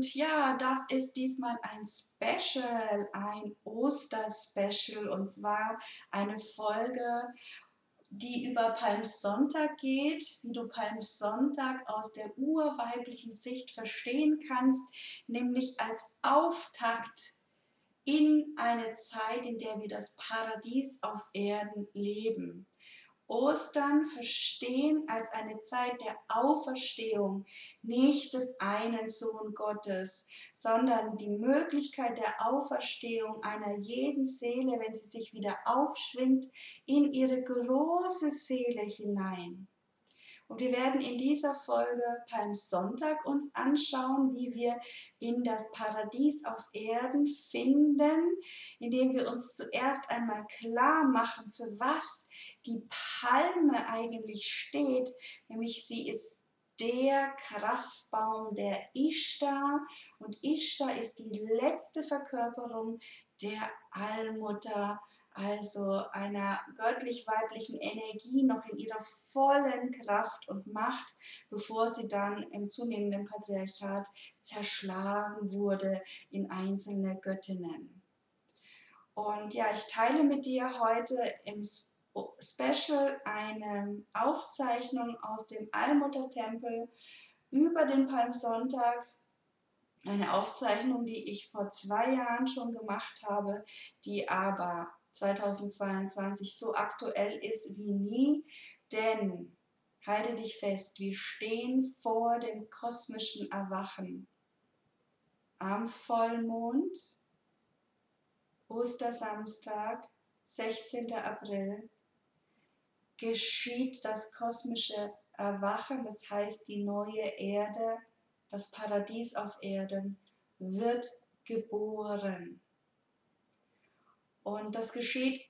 Und ja, das ist diesmal ein Special, ein Oster-Special und zwar eine Folge, die über Palmsonntag geht, wie du Palmsonntag aus der urweiblichen Sicht verstehen kannst, nämlich als Auftakt in eine Zeit, in der wir das Paradies auf Erden leben. Ostern verstehen als eine Zeit der Auferstehung, nicht des einen Sohn Gottes, sondern die Möglichkeit der Auferstehung einer jeden Seele, wenn sie sich wieder aufschwingt, in ihre große Seele hinein. Und wir werden in dieser Folge Palmsonntag uns anschauen, wie wir in das Paradies auf Erden finden, indem wir uns zuerst einmal klar machen, für was die Palme eigentlich steht, nämlich sie ist der Kraftbaum der Ishtar und Ishtar ist die letzte Verkörperung der Allmutter, also einer göttlich-weiblichen Energie noch in ihrer vollen Kraft und Macht, bevor sie dann im zunehmenden Patriarchat zerschlagen wurde in einzelne Göttinnen. Und ja, ich teile mit dir heute im Special eine Aufzeichnung aus dem Allmuttertempel über den Palmsonntag. Eine Aufzeichnung, die ich vor zwei Jahren schon gemacht habe, die aber 2022 so aktuell ist wie nie, denn halte dich fest, wir stehen vor dem kosmischen Erwachen. Am Vollmond, Ostersamstag, 16. April geschieht das kosmische Erwachen, das heißt die neue Erde, das Paradies auf Erden wird geboren. Und das geschieht,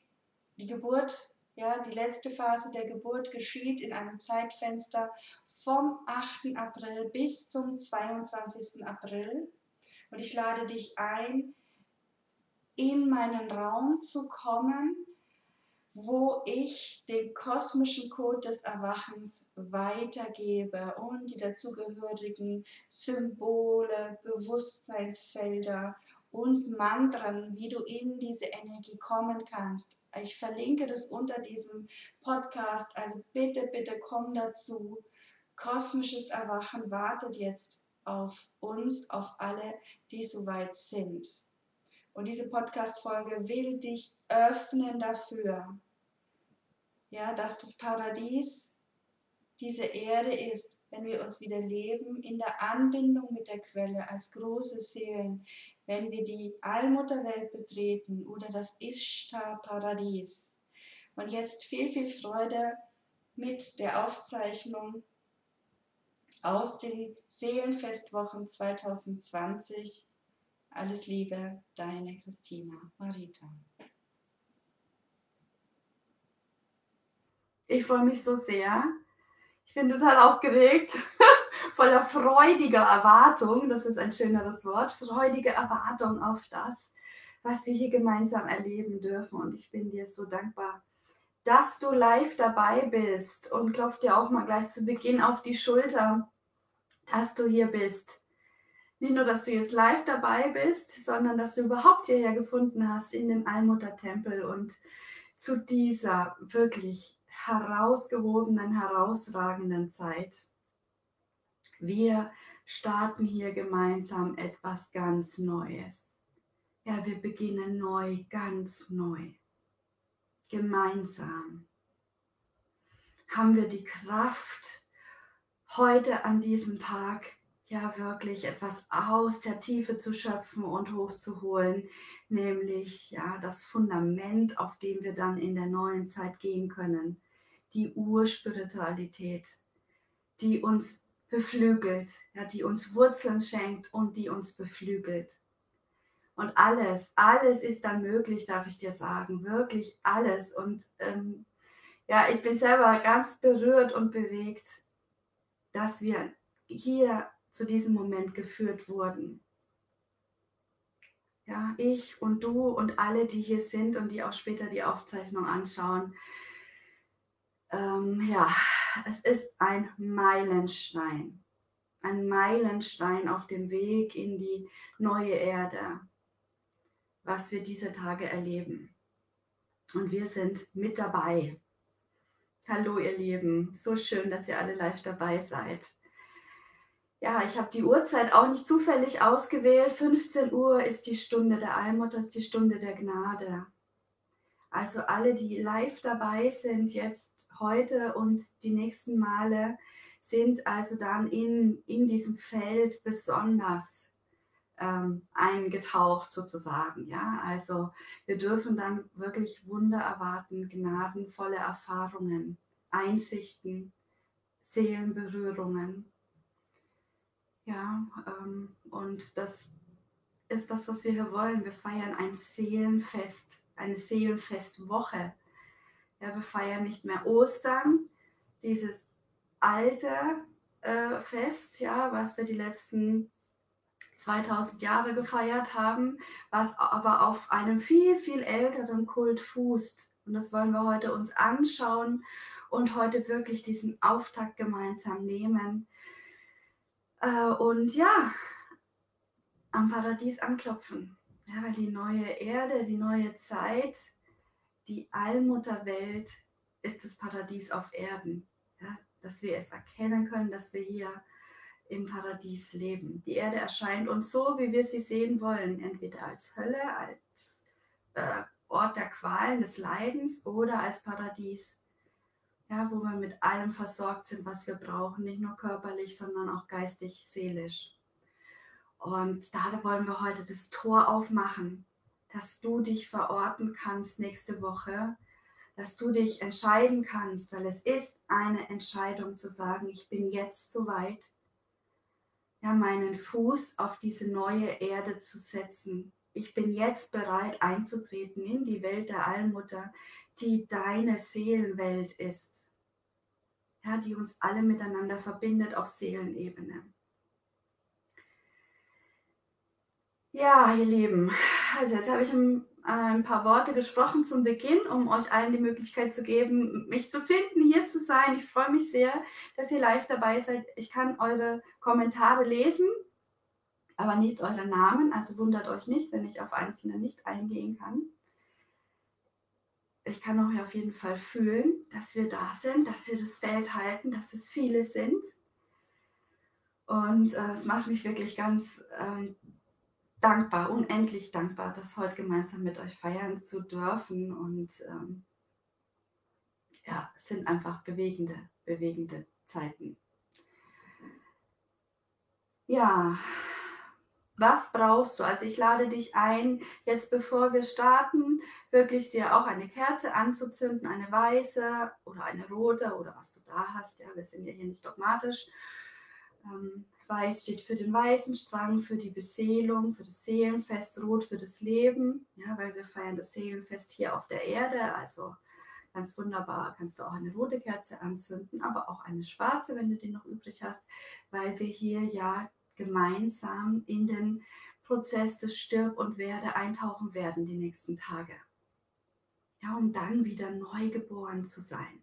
die Geburt, ja, die letzte Phase der Geburt geschieht in einem Zeitfenster vom 8. April bis zum 22. April. Und ich lade dich ein, in meinen Raum zu kommen, wo ich den kosmischen Code des Erwachens weitergebe und die dazugehörigen Symbole, Bewusstseinsfelder und Mantren, wie du in diese Energie kommen kannst. Ich verlinke das unter diesem Podcast, also bitte, bitte komm dazu. Kosmisches Erwachen wartet jetzt auf uns, auf alle, die soweit sind. Und diese Podcast-Folge will dich öffnen dafür, ja, dass das Paradies diese Erde ist, wenn wir uns wieder leben in der Anbindung mit der Quelle als große Seelen, wenn wir die Allmutterwelt betreten oder das Ishtar-Paradies. Und jetzt viel, viel Freude mit der Aufzeichnung aus den Seelenfestwochen 2020 alles Liebe, deine Christina Marita. Ich freue mich so sehr. Ich bin total aufgeregt, voller freudiger Erwartung. Das ist ein schöneres Wort. Freudige Erwartung auf das, was wir hier gemeinsam erleben dürfen. Und ich bin dir so dankbar, dass du live dabei bist und klopf dir auch mal gleich zu Beginn auf die Schulter, dass du hier bist nicht nur, dass du jetzt live dabei bist, sondern dass du überhaupt hierher gefunden hast in den Allmuttertempel und zu dieser wirklich herausgehobenen, herausragenden Zeit. Wir starten hier gemeinsam etwas ganz Neues. Ja, wir beginnen neu, ganz neu. Gemeinsam haben wir die Kraft, heute an diesem Tag ja wirklich etwas aus der Tiefe zu schöpfen und hochzuholen, nämlich ja das Fundament, auf dem wir dann in der neuen Zeit gehen können, die Urspiritualität, die uns beflügelt, ja, die uns Wurzeln schenkt und die uns beflügelt. Und alles, alles ist dann möglich, darf ich dir sagen, wirklich alles. Und ähm, ja, ich bin selber ganz berührt und bewegt, dass wir hier zu diesem Moment geführt wurden. Ja, ich und du und alle, die hier sind und die auch später die Aufzeichnung anschauen. Ähm, ja, es ist ein Meilenstein. Ein Meilenstein auf dem Weg in die neue Erde, was wir diese Tage erleben. Und wir sind mit dabei. Hallo ihr Lieben, so schön, dass ihr alle live dabei seid. Ja, ich habe die Uhrzeit auch nicht zufällig ausgewählt. 15 Uhr ist die Stunde der Allmutter, ist die Stunde der Gnade. Also alle, die live dabei sind jetzt heute und die nächsten Male, sind also dann in, in diesem Feld besonders ähm, eingetaucht sozusagen. Ja, also wir dürfen dann wirklich Wunder erwarten, gnadenvolle Erfahrungen, Einsichten, Seelenberührungen. Ja, ähm, und das ist das, was wir hier wollen. Wir feiern ein Seelenfest, eine Seelenfestwoche. Ja, wir feiern nicht mehr Ostern, dieses alte äh, Fest, ja, was wir die letzten 2000 Jahre gefeiert haben, was aber auf einem viel, viel älteren Kult fußt. Und das wollen wir heute uns anschauen und heute wirklich diesen Auftakt gemeinsam nehmen. Äh, und ja, am Paradies anklopfen. Ja, weil die neue Erde, die neue Zeit, die Allmutterwelt ist das Paradies auf Erden. Ja, dass wir es erkennen können, dass wir hier im Paradies leben. Die Erde erscheint uns so, wie wir sie sehen wollen, entweder als Hölle, als äh, Ort der Qualen, des Leidens oder als Paradies, ja, wo wir mit allem versorgt sind, was wir brauchen, nicht nur körperlich, sondern auch geistig, seelisch. Und da wollen wir heute das Tor aufmachen, dass du dich verorten kannst nächste Woche, dass du dich entscheiden kannst, weil es ist eine Entscheidung zu sagen, ich bin jetzt soweit, ja, meinen Fuß auf diese neue Erde zu setzen. Ich bin jetzt bereit einzutreten in die Welt der Allmutter, die deine Seelenwelt ist. Ja, die uns alle miteinander verbindet auf Seelenebene. Ja, ihr Lieben, also jetzt habe ich ein ein paar Worte gesprochen zum Beginn, um euch allen die Möglichkeit zu geben, mich zu finden, hier zu sein. Ich freue mich sehr, dass ihr live dabei seid. Ich kann eure Kommentare lesen, aber nicht eure Namen. Also wundert euch nicht, wenn ich auf einzelne nicht eingehen kann. Ich kann euch auf jeden Fall fühlen, dass wir da sind, dass wir das Feld halten, dass es viele sind. Und äh, es macht mich wirklich ganz ähm, dankbar, unendlich dankbar, das heute gemeinsam mit euch feiern zu dürfen. Und ähm, ja, es sind einfach bewegende, bewegende Zeiten. Ja, was brauchst du? Also ich lade dich ein, jetzt bevor wir starten, wirklich dir auch eine Kerze anzuzünden, eine weiße oder eine rote oder was du da hast. Ja, wir sind ja hier nicht dogmatisch. Ähm, Weiß steht für den weißen Strang, für die Beseelung, für das Seelenfest, Rot für das Leben, ja, weil wir feiern das Seelenfest hier auf der Erde. Also ganz wunderbar kannst du auch eine rote Kerze anzünden, aber auch eine schwarze, wenn du die noch übrig hast, weil wir hier ja gemeinsam in den Prozess des Stirb und Werde eintauchen werden die nächsten Tage. Ja, um dann wieder neu geboren zu sein.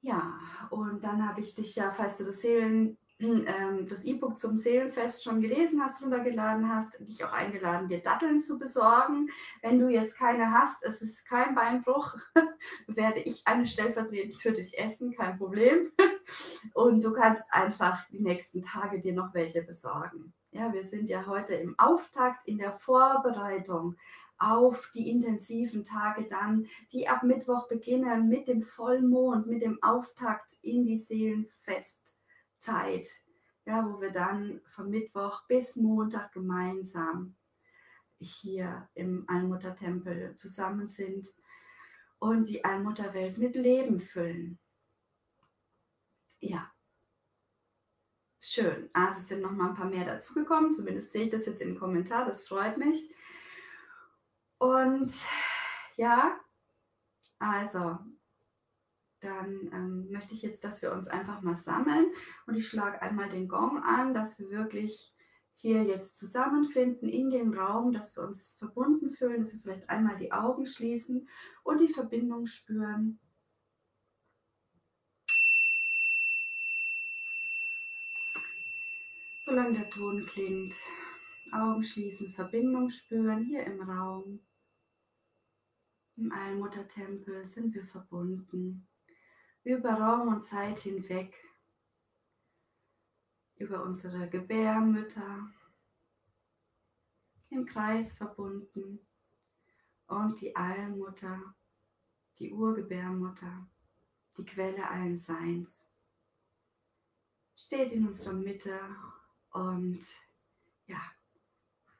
Ja, und dann habe ich dich ja, falls du das Seelen, das E-Book zum Seelenfest schon gelesen hast, runtergeladen hast, dich auch eingeladen, dir Datteln zu besorgen. Wenn du jetzt keine hast, es ist kein Beinbruch, werde ich eine stellvertretend für dich essen, kein Problem. Und du kannst einfach die nächsten Tage dir noch welche besorgen. Ja, wir sind ja heute im Auftakt, in der Vorbereitung auf die intensiven Tage dann, die ab Mittwoch beginnen mit dem Vollmond, mit dem Auftakt in die Seelenfest. Zeit, ja, wo wir dann von Mittwoch bis Montag gemeinsam hier im Allmuttertempel zusammen sind und die Allmutterwelt mit Leben füllen. Ja, schön. Also es sind noch mal ein paar mehr dazugekommen, zumindest sehe ich das jetzt im Kommentar, das freut mich. Und ja, also dann ähm, möchte ich jetzt, dass wir uns einfach mal sammeln und ich schlage einmal den Gong an, dass wir wirklich hier jetzt zusammenfinden in dem Raum, dass wir uns verbunden fühlen, dass wir vielleicht einmal die Augen schließen und die Verbindung spüren. Solange der Ton klingt, Augen schließen, Verbindung spüren hier im Raum. Im Allmuttertempel sind wir verbunden über Raum und Zeit hinweg, über unsere Gebärmütter im Kreis verbunden und die Allmutter, die Urgebärmutter, die Quelle allen Seins, steht in unserer Mitte und ja,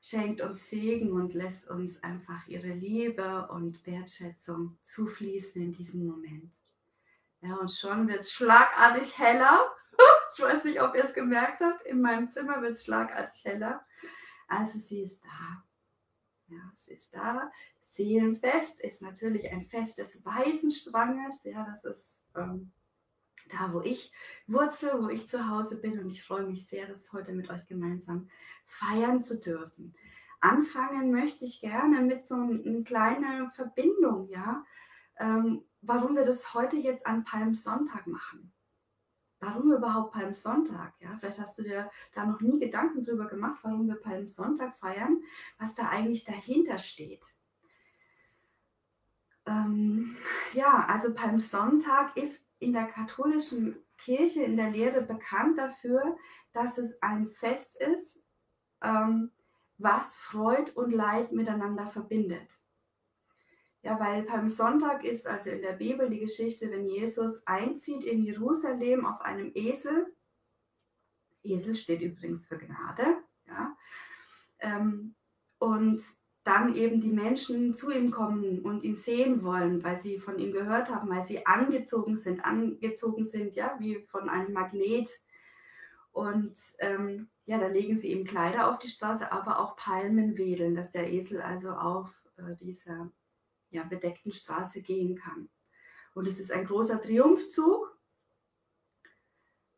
schenkt uns Segen und lässt uns einfach ihre Liebe und Wertschätzung zufließen in diesem Moment. Ja, und schon wird es schlagartig heller. ich weiß nicht, ob ihr es gemerkt habt. In meinem Zimmer wird es schlagartig heller. Also sie ist da. Ja, sie ist da. Seelenfest ist natürlich ein Fest des Weisenstranges. Ja, das ist ähm, da, wo ich wurzel, wo ich zu Hause bin. Und ich freue mich sehr, das heute mit euch gemeinsam feiern zu dürfen. Anfangen möchte ich gerne mit so einer kleinen Verbindung, ja. Ähm, warum wir das heute jetzt an Palmsonntag machen. Warum überhaupt Palmsonntag? Ja, vielleicht hast du dir da noch nie Gedanken drüber gemacht, warum wir Palmsonntag feiern, was da eigentlich dahinter steht. Ähm, ja, also Palmsonntag ist in der katholischen Kirche, in der Lehre bekannt dafür, dass es ein Fest ist, ähm, was Freud und Leid miteinander verbindet. Ja, weil Palmsonntag ist also in der Bibel die Geschichte, wenn Jesus einzieht in Jerusalem auf einem Esel. Esel steht übrigens für Gnade. Ja, ähm, und dann eben die Menschen zu ihm kommen und ihn sehen wollen, weil sie von ihm gehört haben, weil sie angezogen sind, angezogen sind, ja, wie von einem Magnet. Und ähm, ja, da legen sie ihm Kleider auf die Straße, aber auch Palmen wedeln, dass der Esel also auf äh, dieser ja, bedeckten Straße gehen kann. Und es ist ein großer Triumphzug.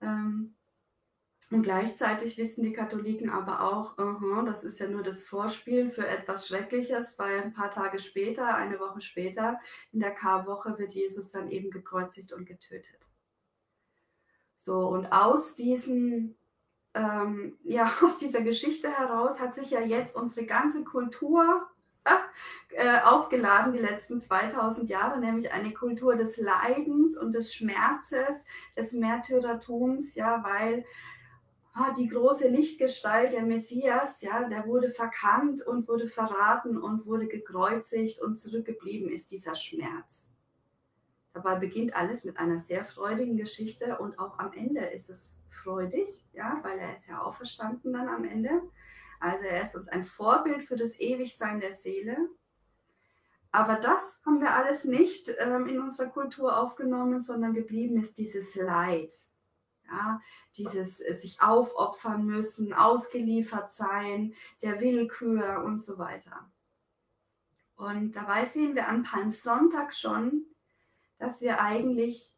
Ähm, und gleichzeitig wissen die Katholiken aber auch, -huh, das ist ja nur das Vorspiel für etwas Schreckliches, weil ein paar Tage später, eine Woche später, in der Karwoche wird Jesus dann eben gekreuzigt und getötet. So, und aus diesen ähm, ja, aus dieser Geschichte heraus hat sich ja jetzt unsere ganze Kultur äh, aufgeladen die letzten 2000 Jahre, nämlich eine Kultur des Leidens und des Schmerzes, des Märtyrertums, ja, weil ah, die große Lichtgestalt, der Messias, ja, der wurde verkannt und wurde verraten und wurde gekreuzigt und zurückgeblieben ist dieser Schmerz. Dabei beginnt alles mit einer sehr freudigen Geschichte und auch am Ende ist es freudig, ja, weil er ist ja auferstanden dann am Ende. Also er ist uns ein Vorbild für das Ewigsein der Seele. Aber das haben wir alles nicht ähm, in unserer Kultur aufgenommen, sondern geblieben ist dieses Leid. Ja, dieses äh, sich aufopfern müssen, ausgeliefert sein, der Willkür und so weiter. Und dabei sehen wir an Palmsonntag schon, dass wir eigentlich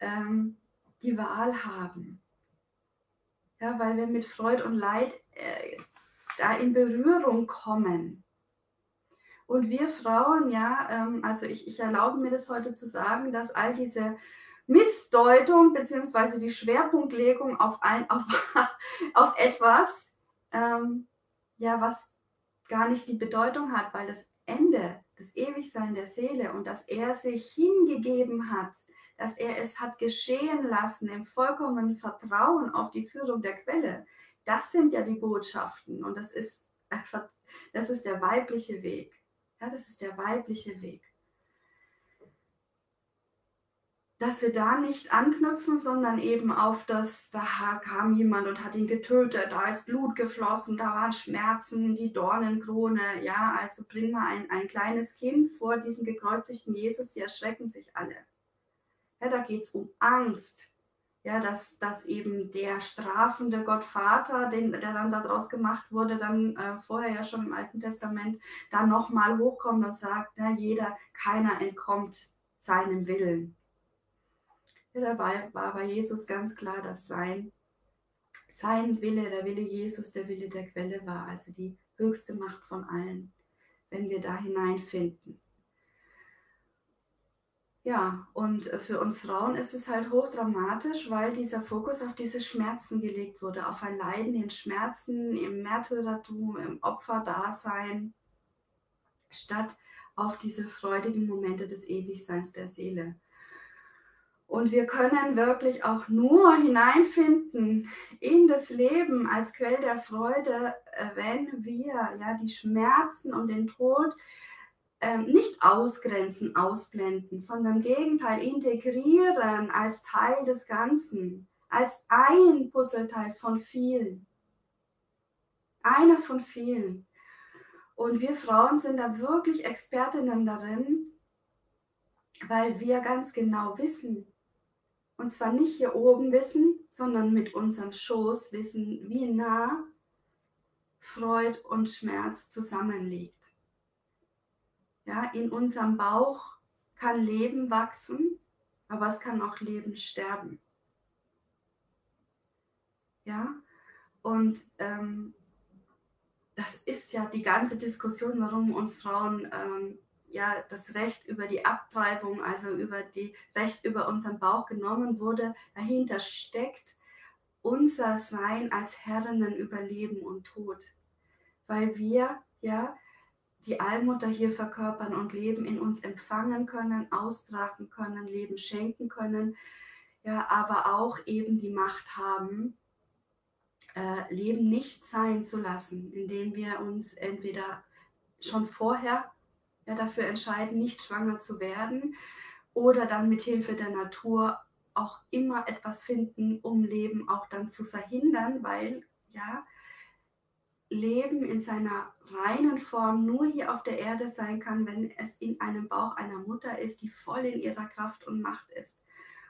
ähm, die Wahl haben. Ja, weil wir mit Freud und Leid äh, da in Berührung kommen. Und wir Frauen, ja, ähm, also ich, ich erlaube mir das heute zu sagen, dass all diese Missdeutung bzw. die Schwerpunktlegung auf, ein, auf, auf etwas, ähm, ja, was gar nicht die Bedeutung hat, weil das Ende, das Ewigsein der Seele und dass er sich hingegeben hat, dass er es hat geschehen lassen im vollkommenen Vertrauen auf die Führung der Quelle, das sind ja die Botschaften und das ist das ist der weibliche Weg. Ja, das ist der weibliche Weg. dass wir da nicht anknüpfen, sondern eben auf das, da kam jemand und hat ihn getötet, da ist Blut geflossen, da waren Schmerzen, die Dornenkrone, ja, also bring mal ein, ein kleines Kind vor diesen gekreuzigten Jesus, die erschrecken sich alle. Ja, da geht es um Angst, ja, dass, dass eben der strafende Gottvater, den, der dann daraus gemacht wurde, dann äh, vorher ja schon im Alten Testament, dann nochmal hochkommt und sagt, na, jeder, keiner entkommt seinem Willen. Ja, dabei war bei Jesus ganz klar, dass sein, sein Wille, der Wille Jesus, der Wille der Quelle war, also die höchste Macht von allen, wenn wir da hineinfinden. Ja, und für uns Frauen ist es halt hochdramatisch, weil dieser Fokus auf diese Schmerzen gelegt wurde, auf ein Leiden in Schmerzen, im Märtyrertum, im Opferdasein, statt auf diese freudigen Momente des Ewigseins der Seele. Und wir können wirklich auch nur hineinfinden in das Leben als Quell der Freude, äh, wenn wir ja die Schmerzen und den Tod ähm, nicht ausgrenzen, ausblenden, sondern im Gegenteil integrieren als Teil des Ganzen, als ein Puzzleteil von vielen. Einer von vielen. Und wir Frauen sind da wirklich Expertinnen darin, weil wir ganz genau wissen, und zwar nicht hier oben wissen, sondern mit unserem Schoß wissen, wie nah Freud und Schmerz zusammenliegt. Ja, in unserem Bauch kann Leben wachsen, aber es kann auch Leben sterben. Ja, und ähm, das ist ja die ganze Diskussion, warum uns Frauen ähm, ja das Recht über die Abtreibung, also über die Recht über unseren Bauch genommen wurde, dahinter steckt unser Sein als Herrinnen über Leben und Tod, weil wir ja die Allmutter hier verkörpern und Leben in uns empfangen können, austragen können, Leben schenken können, ja, aber auch eben die Macht haben, äh, Leben nicht sein zu lassen, indem wir uns entweder schon vorher ja, dafür entscheiden, nicht schwanger zu werden oder dann mit Hilfe der Natur auch immer etwas finden, um Leben auch dann zu verhindern, weil ja Leben in seiner reinen Form nur hier auf der Erde sein kann, wenn es in einem Bauch einer Mutter ist, die voll in ihrer Kraft und Macht ist.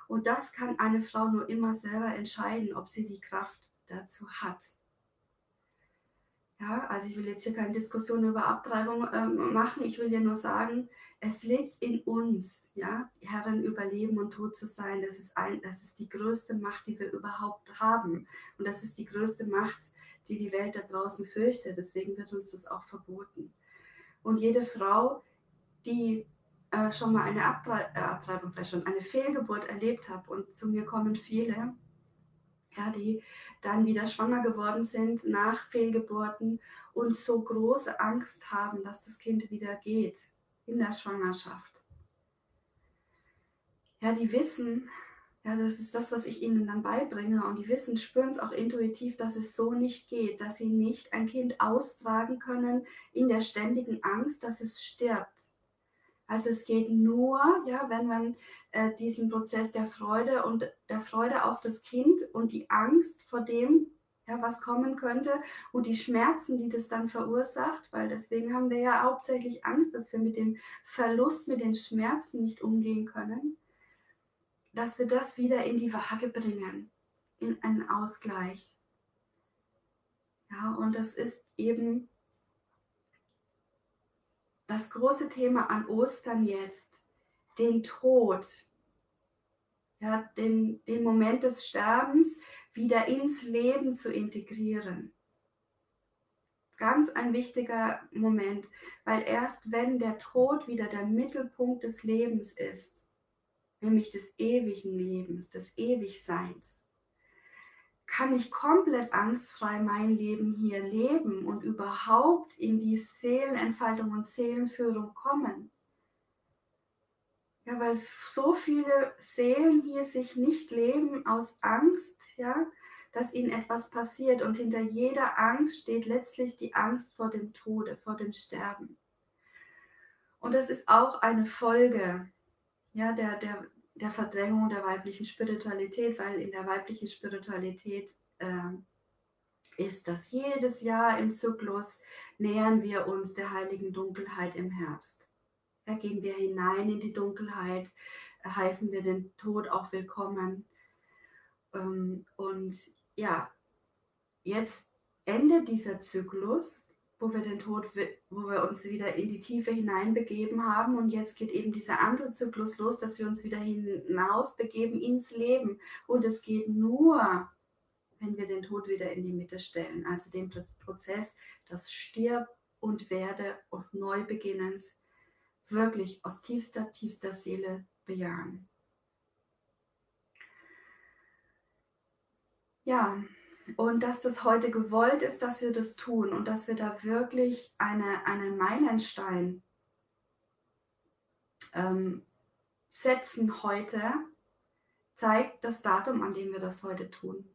Und das kann eine Frau nur immer selber entscheiden, ob sie die Kraft dazu hat. Ja, also ich will jetzt hier keine Diskussion über Abtreibung ähm, machen. Ich will dir nur sagen, es liegt in uns, ja, Herren über Leben und Tod zu sein. Das ist, ein, das ist die größte Macht, die wir überhaupt haben. Und das ist die größte Macht, die die Welt da draußen fürchtet. Deswegen wird uns das auch verboten. Und jede Frau, die äh, schon mal eine Abtre äh, Abtreibung, schon eine Fehlgeburt erlebt hat, und zu mir kommen viele, ja, die dann wieder schwanger geworden sind nach Fehlgeburten und so große Angst haben, dass das Kind wieder geht in der Schwangerschaft. Ja, die wissen, ja, das ist das, was ich ihnen dann beibringe und die wissen, spüren es auch intuitiv, dass es so nicht geht, dass sie nicht ein Kind austragen können in der ständigen Angst, dass es stirbt. Also es geht nur, ja, wenn man äh, diesen Prozess der Freude und der Freude auf das Kind und die Angst vor dem, ja, was kommen könnte und die Schmerzen, die das dann verursacht, weil deswegen haben wir ja hauptsächlich Angst, dass wir mit dem Verlust, mit den Schmerzen nicht umgehen können, dass wir das wieder in die Waage bringen, in einen Ausgleich. Ja, und das ist eben das große Thema an Ostern jetzt, den Tod, ja, den, den Moment des Sterbens wieder ins Leben zu integrieren. Ganz ein wichtiger Moment, weil erst wenn der Tod wieder der Mittelpunkt des Lebens ist, nämlich des ewigen Lebens, des Ewigseins, kann ich komplett angstfrei mein Leben hier leben und überhaupt in die Seelenentfaltung und Seelenführung kommen. Ja, weil so viele Seelen hier sich nicht leben aus Angst, ja, dass ihnen etwas passiert und hinter jeder Angst steht letztlich die Angst vor dem Tode, vor dem Sterben. Und das ist auch eine Folge ja, der, der, der Verdrängung der weiblichen Spiritualität, weil in der weiblichen Spiritualität äh, ist das jedes Jahr im Zyklus nähern wir uns der heiligen Dunkelheit im Herbst. Da gehen wir hinein in die Dunkelheit, heißen wir den Tod auch willkommen. Ähm, und ja, jetzt endet dieser Zyklus wo wir den Tod, wo wir uns wieder in die Tiefe hineinbegeben haben. Und jetzt geht eben dieser andere Zyklus los, dass wir uns wieder hinaus begeben ins Leben. Und es geht nur, wenn wir den Tod wieder in die Mitte stellen. Also den Prozess, das Stirb und Werde und Neubeginnens wirklich aus tiefster, tiefster Seele bejahen. Ja, und dass das heute gewollt ist, dass wir das tun und dass wir da wirklich eine, einen Meilenstein ähm, setzen heute, zeigt das Datum, an dem wir das heute tun.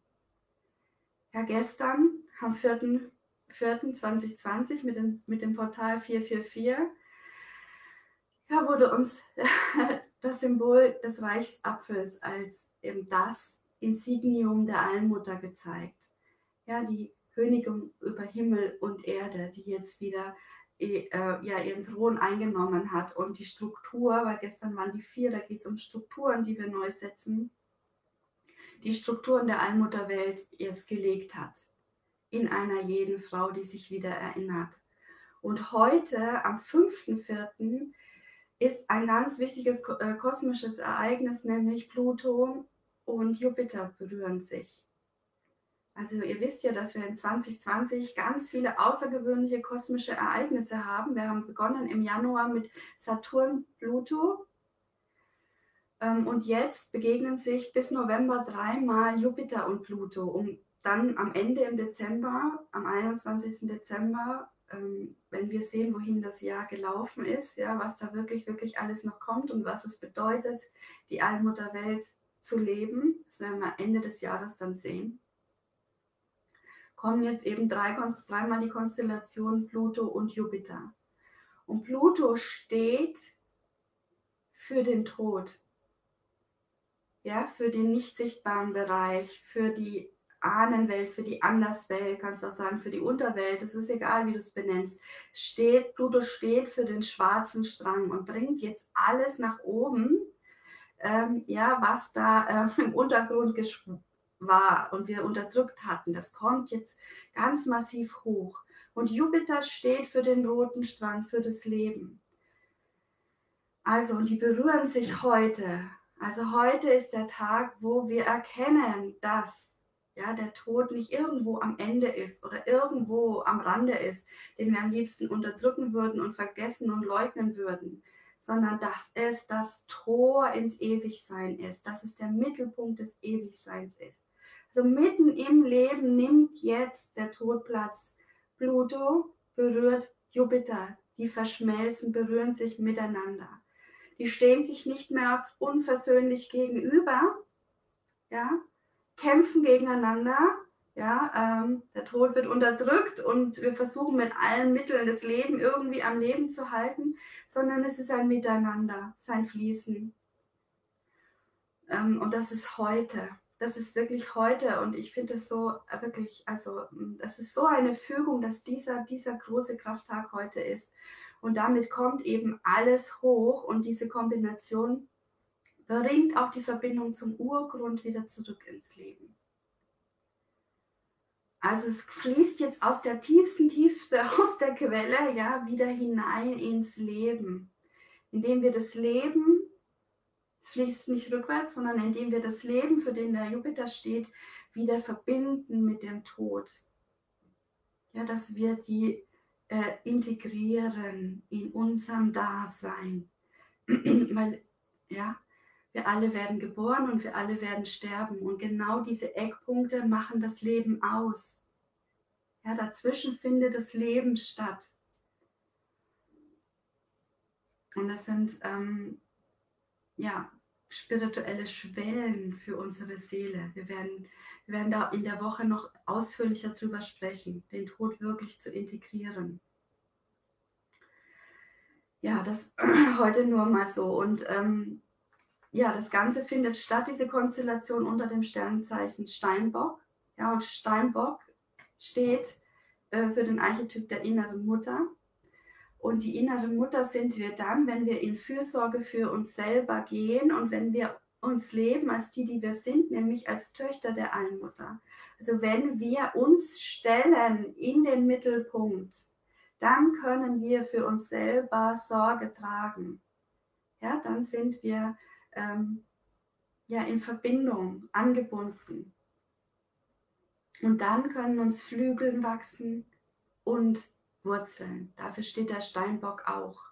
Ja, gestern am 4.2020 mit dem, mit dem Portal 444 ja, wurde uns das Symbol des Reichsapfels als eben das Insignium der Allmutter gezeigt. Ja, die Königin über Himmel und Erde, die jetzt wieder äh, ja, ihren Thron eingenommen hat und die Struktur, weil gestern waren die vier, da geht es um Strukturen, die wir neu setzen, die Strukturen der Allmutterwelt jetzt gelegt hat. In einer jeden Frau, die sich wieder erinnert. Und heute, am 5.4., ist ein ganz wichtiges äh, kosmisches Ereignis, nämlich Pluto und Jupiter berühren sich. Also ihr wisst ja, dass wir in 2020 ganz viele außergewöhnliche kosmische Ereignisse haben. Wir haben begonnen im Januar mit Saturn, Pluto. Ähm, und jetzt begegnen sich bis November dreimal Jupiter und Pluto, um dann am Ende im Dezember, am 21. Dezember, ähm, wenn wir sehen, wohin das Jahr gelaufen ist, ja, was da wirklich, wirklich alles noch kommt und was es bedeutet, die Allmutterwelt zu leben, das werden wir Ende des Jahres dann sehen, kommen jetzt eben drei, dreimal die Konstellation Pluto und Jupiter. Und Pluto steht für den Tod, ja, für den nicht sichtbaren Bereich, für die Ahnenwelt, für die Anderswelt, kannst du auch sagen, für die Unterwelt, es ist egal, wie du es benennst. Steht, Pluto steht für den schwarzen Strang und bringt jetzt alles nach oben, ähm, ja, was da äh, im Untergrund war und wir unterdrückt hatten. Das kommt jetzt ganz massiv hoch. Und Jupiter steht für den roten Strang, für das Leben. Also, und die berühren sich heute. Also heute ist der Tag, wo wir erkennen, dass ja, der Tod nicht irgendwo am Ende ist oder irgendwo am Rande ist, den wir am liebsten unterdrücken würden und vergessen und leugnen würden, sondern dass es das Tor ins Ewigsein ist, dass es der Mittelpunkt des Ewigseins ist. Also mitten im Leben nimmt jetzt der Tod Platz. Pluto berührt Jupiter, die verschmelzen, berühren sich miteinander. Die stehen sich nicht mehr unversöhnlich gegenüber, ja, kämpfen gegeneinander, ja, ähm, der Tod wird unterdrückt und wir versuchen mit allen Mitteln das Leben irgendwie am Leben zu halten, sondern es ist ein Miteinander, sein Fließen. Ähm, und das ist heute. Das ist wirklich heute und ich finde es so äh, wirklich, also das ist so eine Fügung, dass dieser, dieser große Krafttag heute ist. Und damit kommt eben alles hoch und diese Kombination bringt auch die Verbindung zum Urgrund wieder zurück ins Leben. Also es fließt jetzt aus der tiefsten Tiefe, aus der Quelle, ja, wieder hinein ins Leben, indem wir das Leben, es fließt nicht rückwärts, sondern indem wir das Leben, für den der Jupiter steht, wieder verbinden mit dem Tod. Ja, dass wir die äh, integrieren in unserem Dasein. Weil, ja, wir alle werden geboren und wir alle werden sterben. Und genau diese Eckpunkte machen das Leben aus. Ja, dazwischen findet das Leben statt. Und das sind ähm, ja, spirituelle Schwellen für unsere Seele. Wir werden, wir werden da in der Woche noch ausführlicher drüber sprechen, den Tod wirklich zu integrieren. Ja, das heute nur mal so. Und ähm, ja, das Ganze findet statt, diese Konstellation unter dem Sternzeichen Steinbock. Ja, und Steinbock steht äh, für den Archetyp der inneren Mutter. Und die innere Mutter sind wir dann, wenn wir in Fürsorge für uns selber gehen und wenn wir uns leben als die, die wir sind, nämlich als Töchter der Allmutter. Also wenn wir uns stellen in den Mittelpunkt, dann können wir für uns selber Sorge tragen. Ja, dann sind wir ähm, ja in Verbindung, angebunden. Und dann können uns Flügeln wachsen und Wurzeln. Dafür steht der Steinbock auch.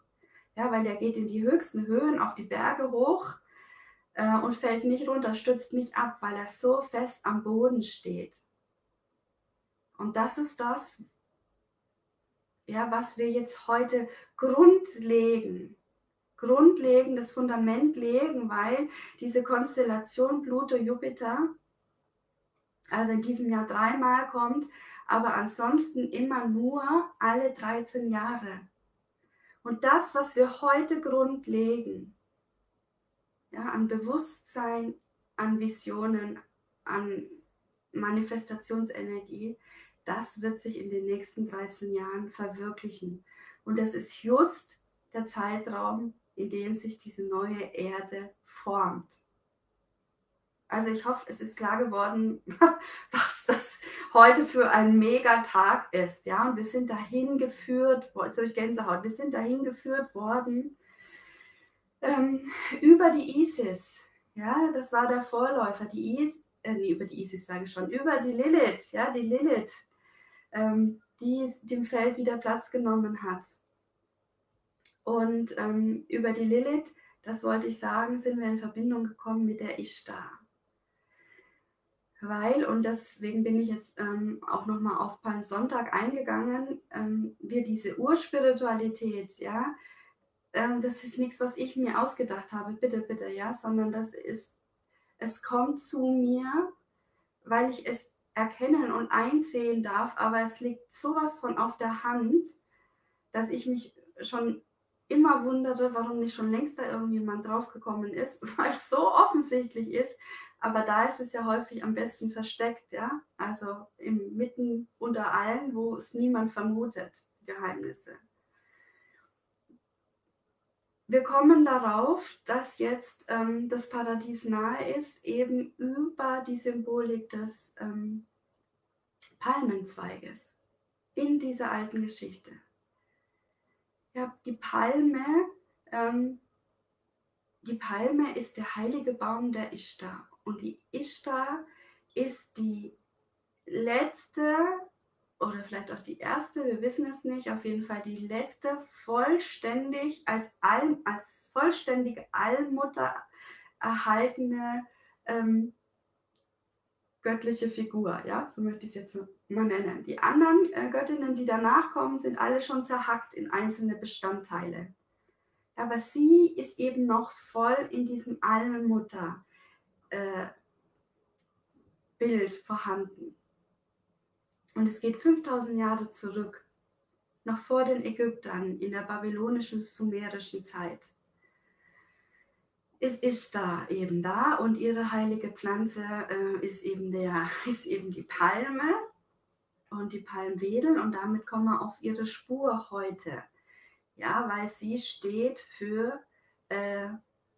Ja, weil der geht in die höchsten Höhen, auf die Berge hoch äh, und fällt nicht runter, stützt nicht ab, weil er so fest am Boden steht. Und das ist das, ja, was wir jetzt heute grundlegen, grundlegendes Fundament legen, weil diese Konstellation Pluto-Jupiter, also in diesem Jahr dreimal kommt, aber ansonsten immer nur alle 13 Jahre. Und das, was wir heute grundlegen, ja, an Bewusstsein, an Visionen, an Manifestationsenergie, das wird sich in den nächsten 13 Jahren verwirklichen. Und das ist just der Zeitraum, in dem sich diese neue Erde formt. Also ich hoffe, es ist klar geworden, was das heute für ein Megatag ist. Ja, und wir sind dahin geführt, jetzt habe ich Gänsehaut, wir sind dahin geführt worden ähm, über die ISIS. Ja, das war der Vorläufer, die ISIS, äh, nee, über die ISIS sage ich schon, über die Lilith, ja, die Lilith, ähm, die dem Feld wieder Platz genommen hat. Und ähm, über die Lilith, das wollte ich sagen, sind wir in Verbindung gekommen mit der Ishtar. Weil, und deswegen bin ich jetzt ähm, auch nochmal auf Palmsonntag eingegangen, ähm, wir diese Urspiritualität, ja, ähm, das ist nichts, was ich mir ausgedacht habe, bitte, bitte, ja, sondern das ist, es kommt zu mir, weil ich es erkennen und einsehen darf, aber es liegt sowas von auf der Hand, dass ich mich schon immer wundere, warum nicht schon längst da irgendjemand draufgekommen ist, weil es so offensichtlich ist, aber da ist es ja häufig am besten versteckt, ja. Also im mitten unter allen, wo es niemand vermutet, Geheimnisse. Wir kommen darauf, dass jetzt ähm, das Paradies nahe ist, eben über die Symbolik des ähm, Palmenzweiges in dieser alten Geschichte. Ja, die Palme, ähm, die Palme ist der heilige Baum der Ishtar. Und die Ishtar ist die letzte oder vielleicht auch die erste, wir wissen es nicht, auf jeden Fall die letzte vollständig als, All, als vollständige Allmutter erhaltene ähm, göttliche Figur, ja, so möchte ich es jetzt mal nennen. Die anderen äh, Göttinnen, die danach kommen, sind alle schon zerhackt in einzelne Bestandteile. Aber sie ist eben noch voll in diesem Allmutter äh, Bild vorhanden. Und es geht 5000 Jahre zurück, noch vor den Ägyptern in der babylonischen, sumerischen Zeit. Es ist da eben da und ihre heilige Pflanze äh, ist, eben der, ist eben die Palme und die Palmwedel und damit kommen wir auf ihre Spur heute. Ja, weil sie steht für äh,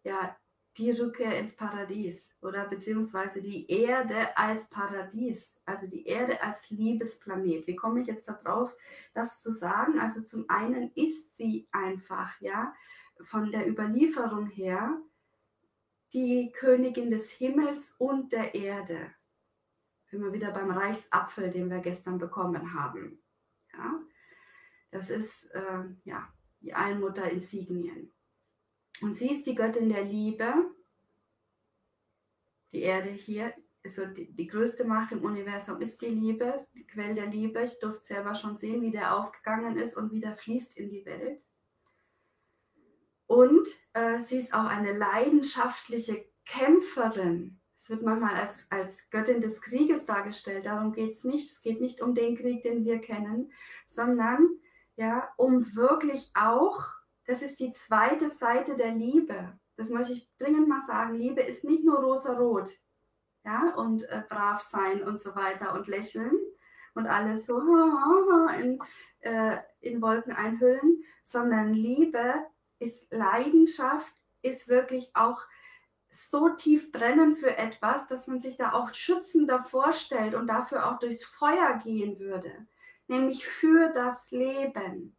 ja, die Rückkehr ins Paradies oder beziehungsweise die Erde als Paradies, also die Erde als Liebesplanet. Wie komme ich jetzt darauf, das zu sagen? Also zum einen ist sie einfach, ja, von der Überlieferung her die Königin des Himmels und der Erde. Sind wir wieder beim Reichsapfel, den wir gestern bekommen haben. Ja, das ist äh, ja die Allmutter Insignien. Und sie ist die Göttin der Liebe. Die Erde hier, also die, die größte Macht im Universum ist die Liebe, die Quelle der Liebe. Ich durfte selber schon sehen, wie der aufgegangen ist und wie der fließt in die Welt. Und äh, sie ist auch eine leidenschaftliche Kämpferin. Es wird manchmal als, als Göttin des Krieges dargestellt. Darum geht es nicht. Es geht nicht um den Krieg, den wir kennen, sondern ja, um wirklich auch das ist die zweite Seite der Liebe. das möchte ich dringend mal sagen, Liebe ist nicht nur rosa-rot, ja, und äh, brav sein und so weiter und lächeln und alles so in, äh, in Wolken einhüllen, sondern Liebe ist Leidenschaft, ist wirklich auch so tief brennen für etwas, dass man sich da auch schützender vorstellt und dafür auch durchs Feuer gehen würde, nämlich für das Leben.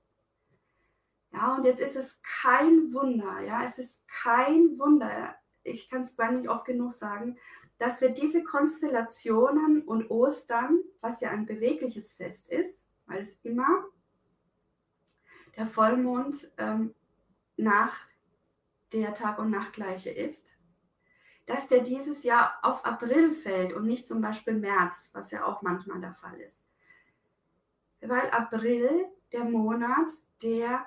Ja, und jetzt ist es kein Wunder, ja, es ist kein Wunder, ich kann es gar nicht oft genug sagen, dass wir diese Konstellationen und Ostern, was ja ein bewegliches Fest ist, weil es immer der Vollmond ähm, nach der Tag- und Nachtgleiche ist, dass der dieses Jahr auf April fällt und nicht zum Beispiel März, was ja auch manchmal der Fall ist. Weil April der Monat der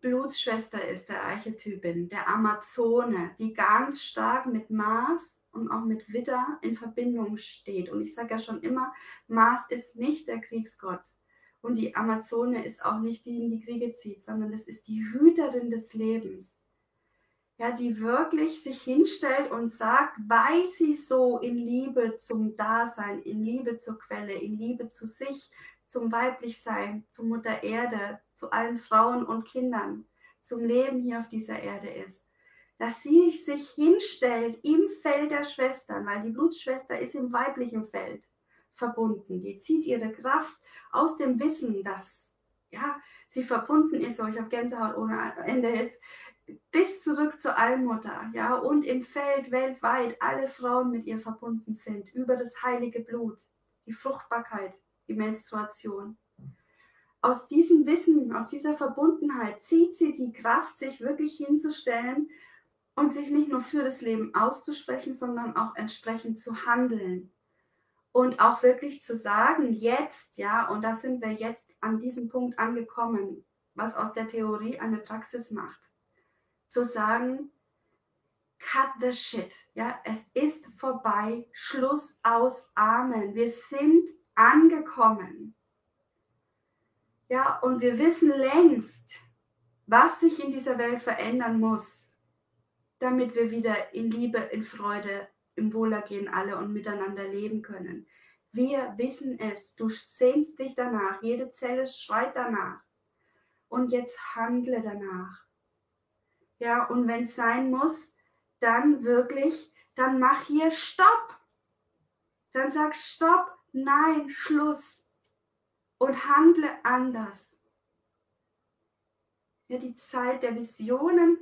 Blutsschwester ist, der Archetypin, der Amazone, die ganz stark mit Mars und auch mit Widder in Verbindung steht. Und ich sage ja schon immer, Mars ist nicht der Kriegsgott. Und die Amazone ist auch nicht die, die in die Kriege zieht, sondern es ist die Hüterin des Lebens. Ja, die wirklich sich hinstellt und sagt, weil sie so in Liebe zum Dasein, in Liebe zur Quelle, in Liebe zu sich, zum Weiblichsein, zu Mutter Erde, zu allen Frauen und Kindern, zum Leben hier auf dieser Erde ist, dass sie sich hinstellt im Feld der Schwestern, weil die Blutsschwester ist im weiblichen Feld verbunden. Die zieht ihre Kraft aus dem Wissen, dass ja, sie verbunden ist. Oh, ich habe Gänsehaut ohne Ende jetzt bis zurück zur Allmutter, ja, und im Feld weltweit alle Frauen mit ihr verbunden sind, über das heilige Blut, die Fruchtbarkeit, die Menstruation. Aus diesem Wissen, aus dieser Verbundenheit zieht sie die Kraft, sich wirklich hinzustellen und sich nicht nur für das Leben auszusprechen, sondern auch entsprechend zu handeln. Und auch wirklich zu sagen, jetzt, ja, und da sind wir jetzt an diesem Punkt angekommen, was aus der Theorie eine Praxis macht zu sagen, cut the shit. Ja, es ist vorbei. Schluss aus. Amen. Wir sind angekommen. Ja, und wir wissen längst, was sich in dieser Welt verändern muss, damit wir wieder in Liebe, in Freude, im Wohlergehen alle und miteinander leben können. Wir wissen es. Du sehnst dich danach. Jede Zelle schreit danach. Und jetzt handle danach. Ja, und wenn es sein muss, dann wirklich, dann mach hier Stopp. Dann sag Stopp, nein, Schluss. Und handle anders. Ja, die Zeit der Visionen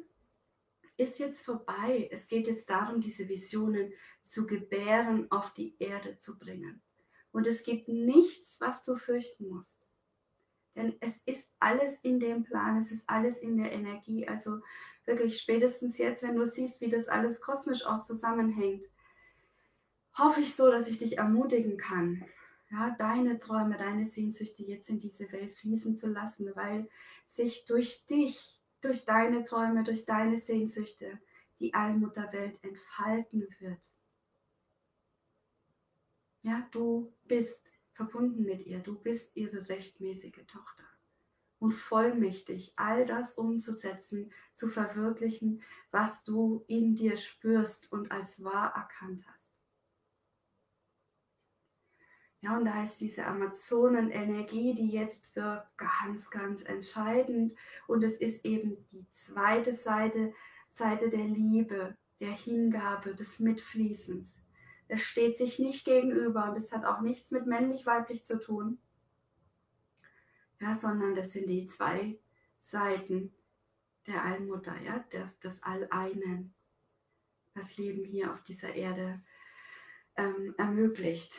ist jetzt vorbei. Es geht jetzt darum, diese Visionen zu gebären, auf die Erde zu bringen. Und es gibt nichts, was du fürchten musst. Denn es ist alles in dem Plan, es ist alles in der Energie. Also wirklich spätestens jetzt, wenn du siehst, wie das alles kosmisch auch zusammenhängt, hoffe ich so, dass ich dich ermutigen kann, ja, deine Träume, deine Sehnsüchte jetzt in diese Welt fließen zu lassen, weil sich durch dich, durch deine Träume, durch deine Sehnsüchte die Allmutterwelt entfalten wird. Ja, du bist verbunden mit ihr, du bist ihre rechtmäßige Tochter und vollmächtig, all das umzusetzen, zu verwirklichen, was du in dir spürst und als wahr erkannt hast. Ja, und da ist diese Amazonenenergie, die jetzt wirkt, ganz, ganz entscheidend. Und es ist eben die zweite Seite, Seite der Liebe, der Hingabe, des Mitfließens. Es steht sich nicht gegenüber und es hat auch nichts mit männlich-weiblich zu tun, ja, sondern das sind die zwei Seiten der Allmutter, ja, das, das All-Einen, das Leben hier auf dieser Erde ähm, ermöglicht.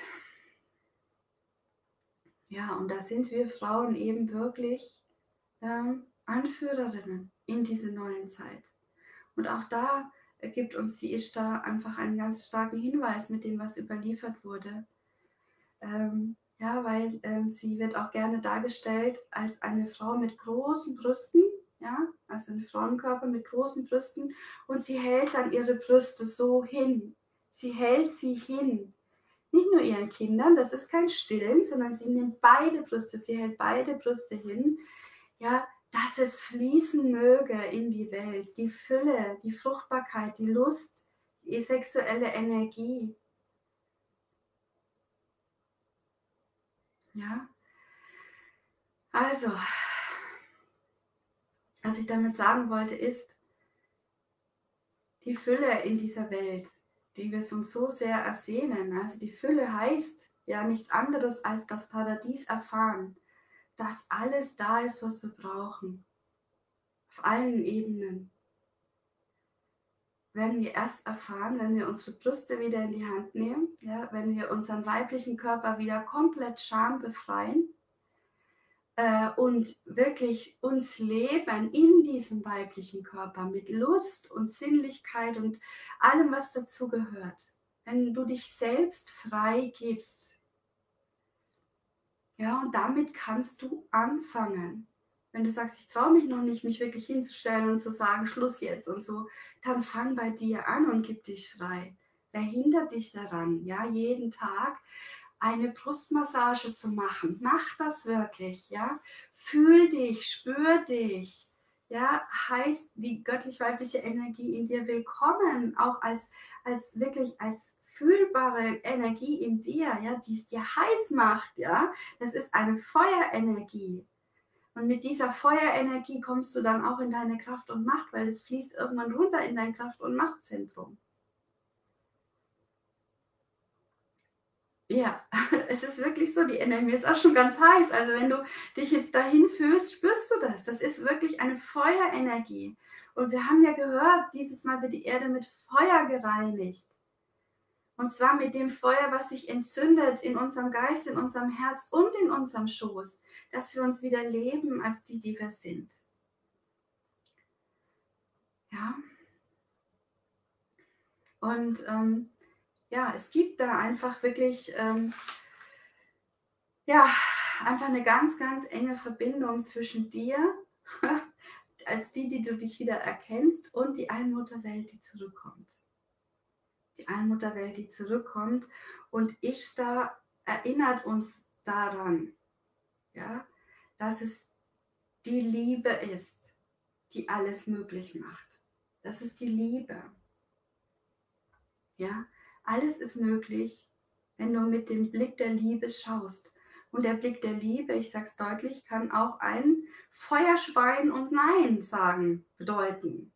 Ja, und da sind wir Frauen eben wirklich ähm, Anführerinnen in diese neuen Zeit. Und auch da gibt uns die Ishtar einfach einen ganz starken Hinweis mit dem, was überliefert wurde. Ähm, ja, weil ähm, sie wird auch gerne dargestellt als eine Frau mit großen Brüsten, ja, also ein Frauenkörper mit großen Brüsten und sie hält dann ihre Brüste so hin. Sie hält sie hin. Nicht nur ihren Kindern, das ist kein Stillen, sondern sie nimmt beide Brüste, sie hält beide Brüste hin, ja, dass es fließen möge in die Welt, die Fülle, die Fruchtbarkeit, die Lust, die sexuelle Energie. Ja, also, was ich damit sagen wollte, ist, die Fülle in dieser Welt, die wir uns so sehr ersehnen. Also die Fülle heißt ja nichts anderes als das Paradies erfahren, dass alles da ist, was wir brauchen. Auf allen Ebenen. Werden wir erst erfahren, wenn wir unsere Brüste wieder in die Hand nehmen, ja, wenn wir unseren weiblichen Körper wieder komplett Scham befreien äh, und wirklich uns leben in diesem weiblichen Körper mit Lust und Sinnlichkeit und allem, was dazu gehört. Wenn du dich selbst frei gibst. Ja, und damit kannst du anfangen. Wenn du sagst, ich traue mich noch nicht, mich wirklich hinzustellen und zu sagen, Schluss jetzt und so, dann fang bei dir an und gib dich frei. Wer hindert dich daran? Ja, jeden Tag eine Brustmassage zu machen. Mach das wirklich, ja. Fühl dich, spür dich. Ja, heißt die göttlich-weibliche Energie in dir willkommen, auch als, als wirklich als fühlbare Energie in dir, ja, die es dir heiß macht, ja. Das ist eine Feuerenergie. Und mit dieser Feuerenergie kommst du dann auch in deine Kraft und Macht, weil es fließt irgendwann runter in dein Kraft- und Machtzentrum. Ja, es ist wirklich so, die Energie ist auch schon ganz heiß. Also wenn du dich jetzt dahin fühlst, spürst du das. Das ist wirklich eine Feuerenergie. Und wir haben ja gehört, dieses Mal wird die Erde mit Feuer gereinigt. Und zwar mit dem Feuer, was sich entzündet in unserem Geist, in unserem Herz und in unserem Schoß, dass wir uns wieder leben als die, die wir sind. Ja. Und ähm, ja, es gibt da einfach wirklich, ähm, ja, einfach eine ganz, ganz enge Verbindung zwischen dir, als die, die du dich wieder erkennst, und die Allmutterwelt, die zurückkommt. Die Allmutterwelt, die zurückkommt. Und Ishtar erinnert uns daran, ja, dass es die Liebe ist, die alles möglich macht. Das ist die Liebe. Ja, alles ist möglich, wenn du mit dem Blick der Liebe schaust. Und der Blick der Liebe, ich sage es deutlich, kann auch ein Feuerschwein und Nein sagen bedeuten.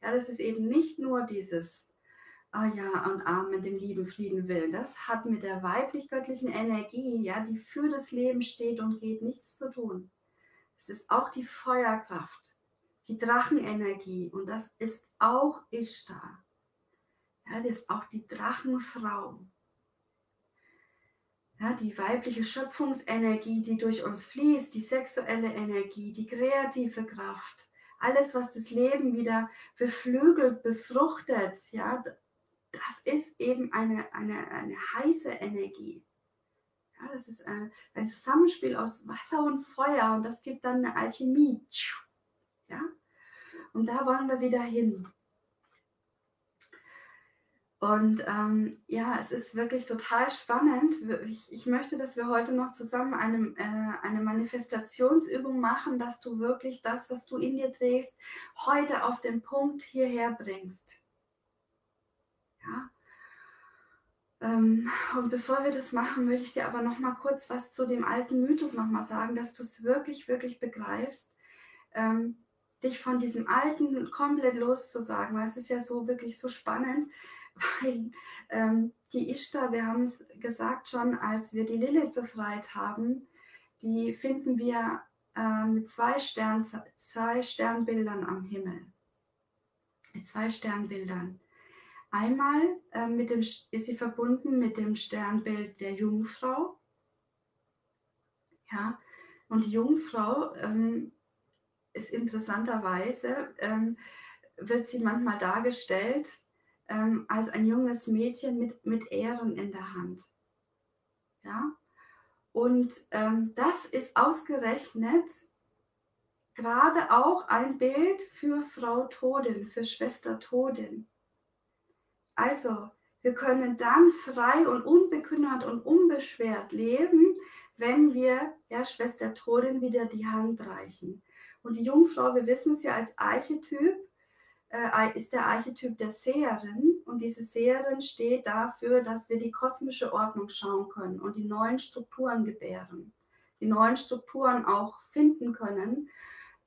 Ja, das ist eben nicht nur dieses Ah oh ja, und Arm mit dem lieben Frieden willen. Das hat mit der weiblich-göttlichen Energie, ja, die für das Leben steht und geht, nichts zu tun. Es ist auch die Feuerkraft, die Drachenenergie und das ist auch Ishtar. Ja, das ist auch die Drachenfrau. Ja, die weibliche Schöpfungsenergie, die durch uns fließt, die sexuelle Energie, die kreative Kraft, alles, was das Leben wieder beflügelt, befruchtet, ja, das ist eben eine, eine, eine heiße Energie. Ja, das ist ein, ein Zusammenspiel aus Wasser und Feuer und das gibt dann eine Alchemie. Ja? Und da wollen wir wieder hin. Und ähm, ja, es ist wirklich total spannend. Ich, ich, möchte, dass wir heute noch zusammen eine, äh, eine Manifestationsübung machen, dass du wirklich das, was du in dir trägst, heute auf den Punkt hierher bringst. Ja. Ähm, und bevor wir das machen, möchte ich dir aber noch mal kurz was zu dem alten Mythos noch mal sagen, dass du es wirklich, wirklich begreifst. Ähm, dich von diesem Alten komplett loszusagen, weil es ist ja so wirklich so spannend weil ähm, die Ishtar, wir haben es gesagt schon, als wir die Lilith befreit haben, die finden wir äh, mit zwei, Stern, zwei Sternbildern am Himmel. Mit zwei Sternbildern. Einmal äh, mit dem, ist sie verbunden mit dem Sternbild der Jungfrau. Ja, und die Jungfrau ähm, ist interessanterweise, ähm, wird sie manchmal dargestellt ähm, als ein junges Mädchen mit, mit Ehren in der Hand. Ja? Und ähm, das ist ausgerechnet gerade auch ein Bild für Frau Todin, für Schwester Todin. Also, wir können dann frei und unbekümmert und unbeschwert leben, wenn wir ja, Schwester Todin wieder die Hand reichen. Und die Jungfrau, wir wissen es ja als Archetyp, äh, ist der Archetyp der Seherin. Und diese Seherin steht dafür, dass wir die kosmische Ordnung schauen können und die neuen Strukturen gebären, die neuen Strukturen auch finden können,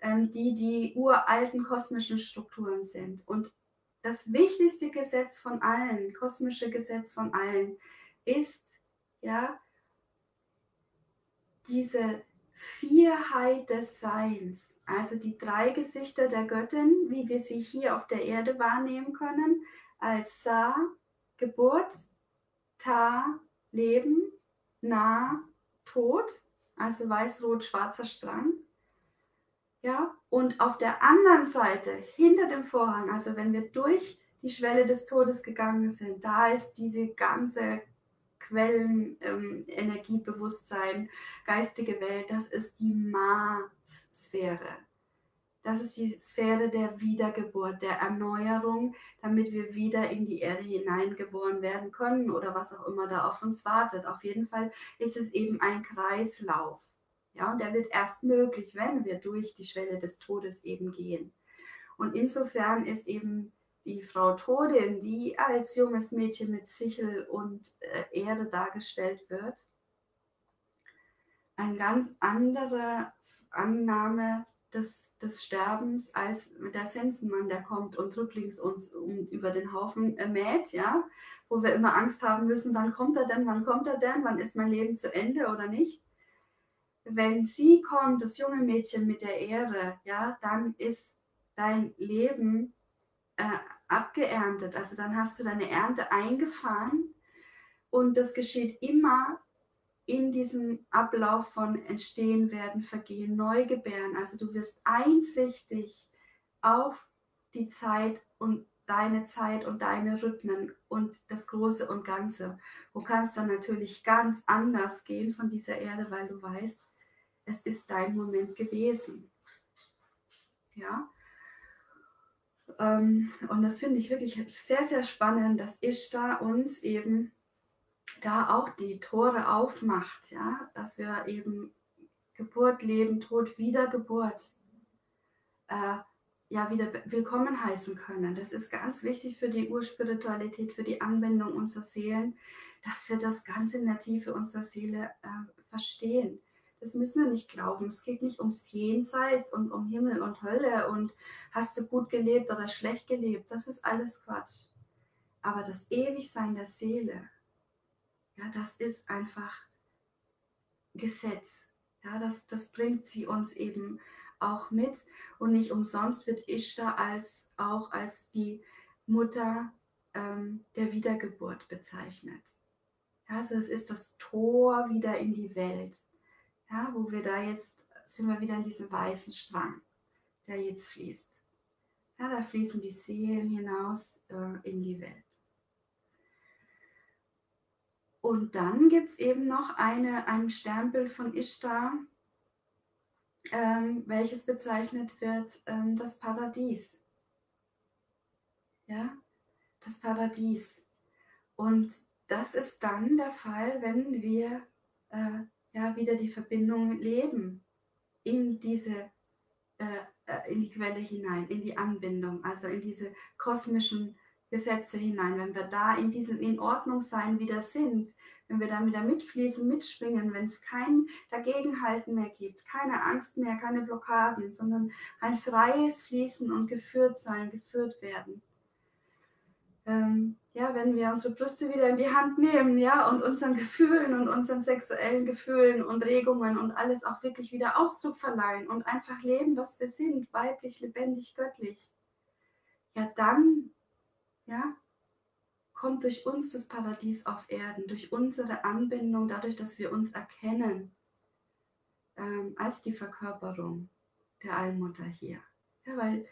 ähm, die die uralten kosmischen Strukturen sind. Und das wichtigste Gesetz von allen, kosmische Gesetz von allen, ist ja diese Vierheit des Seins, also die drei Gesichter der Göttin, wie wir sie hier auf der Erde wahrnehmen können, als Sa, Geburt, Ta, Leben, Na, Tod, also weiß-rot-schwarzer Strang. Ja, und auf der anderen Seite, hinter dem Vorhang, also wenn wir durch die Schwelle des Todes gegangen sind, da ist diese ganze Quellen, ähm, Energiebewusstsein, geistige Welt, das ist die Ma-Sphäre. Das ist die Sphäre der Wiedergeburt, der Erneuerung, damit wir wieder in die Erde hineingeboren werden können oder was auch immer da auf uns wartet. Auf jeden Fall ist es eben ein Kreislauf. Ja, und der wird erst möglich, wenn wir durch die Schwelle des Todes eben gehen. Und insofern ist eben die Frau Todin, die als junges Mädchen mit Sichel und äh, Erde dargestellt wird, eine ganz andere Annahme des, des Sterbens als der Sensenmann, der kommt und rücklings uns um, über den Haufen äh, mäht, ja, wo wir immer Angst haben müssen, wann kommt er denn, wann kommt er denn, wann ist mein Leben zu Ende oder nicht. Wenn sie kommt, das junge Mädchen mit der Ehre, ja, dann ist dein Leben äh, abgeerntet. Also dann hast du deine Ernte eingefahren und das geschieht immer in diesem Ablauf von Entstehen, Werden, Vergehen, Neugebären. Also du wirst einsichtig auf die Zeit und deine Zeit und deine Rhythmen und das Große und Ganze. Du kannst dann natürlich ganz anders gehen von dieser Erde, weil du weißt, es ist dein Moment gewesen. Ja, ähm, und das finde ich wirklich sehr, sehr spannend, dass Ishtar uns eben da auch die Tore aufmacht, ja, dass wir eben Geburt, Leben, Tod, Wiedergeburt äh, ja wieder willkommen heißen können. Das ist ganz wichtig für die Urspiritualität, für die Anwendung unserer Seelen, dass wir das Ganze in der Tiefe unserer Seele äh, verstehen. Das müssen wir nicht glauben. Es geht nicht ums Jenseits und um Himmel und Hölle und hast du gut gelebt oder schlecht gelebt. Das ist alles Quatsch. Aber das Ewigsein der Seele, ja, das ist einfach Gesetz. Ja, das, das bringt sie uns eben auch mit. Und nicht umsonst wird Ishtar als, auch als die Mutter ähm, der Wiedergeburt bezeichnet. Ja, also es ist das Tor wieder in die Welt ja, wo wir da jetzt, sind wir wieder in diesem weißen Strang, der jetzt fließt. Ja, da fließen die Seelen hinaus äh, in die Welt. Und dann gibt es eben noch eine, ein Sternbild von Ishtar, ähm, welches bezeichnet wird ähm, das Paradies. Ja, das Paradies. Und das ist dann der Fall, wenn wir äh, ja, wieder die Verbindung leben in diese, äh, äh, in die Quelle hinein, in die Anbindung, also in diese kosmischen Gesetze hinein. Wenn wir da in diesem in Ordnung sein wieder sind, wenn wir da wieder mitfließen, mitschwingen, wenn es kein Dagegenhalten mehr gibt, keine Angst mehr, keine Blockaden, sondern ein freies Fließen und geführt sein, geführt werden. Ähm, ja, wenn wir unsere Brüste wieder in die Hand nehmen, ja, und unseren Gefühlen und unseren sexuellen Gefühlen und Regungen und alles auch wirklich wieder Ausdruck verleihen und einfach leben, was wir sind, weiblich, lebendig, göttlich, ja, dann, ja, kommt durch uns das Paradies auf Erden, durch unsere Anbindung, dadurch, dass wir uns erkennen ähm, als die Verkörperung der Allmutter hier. Ja, weil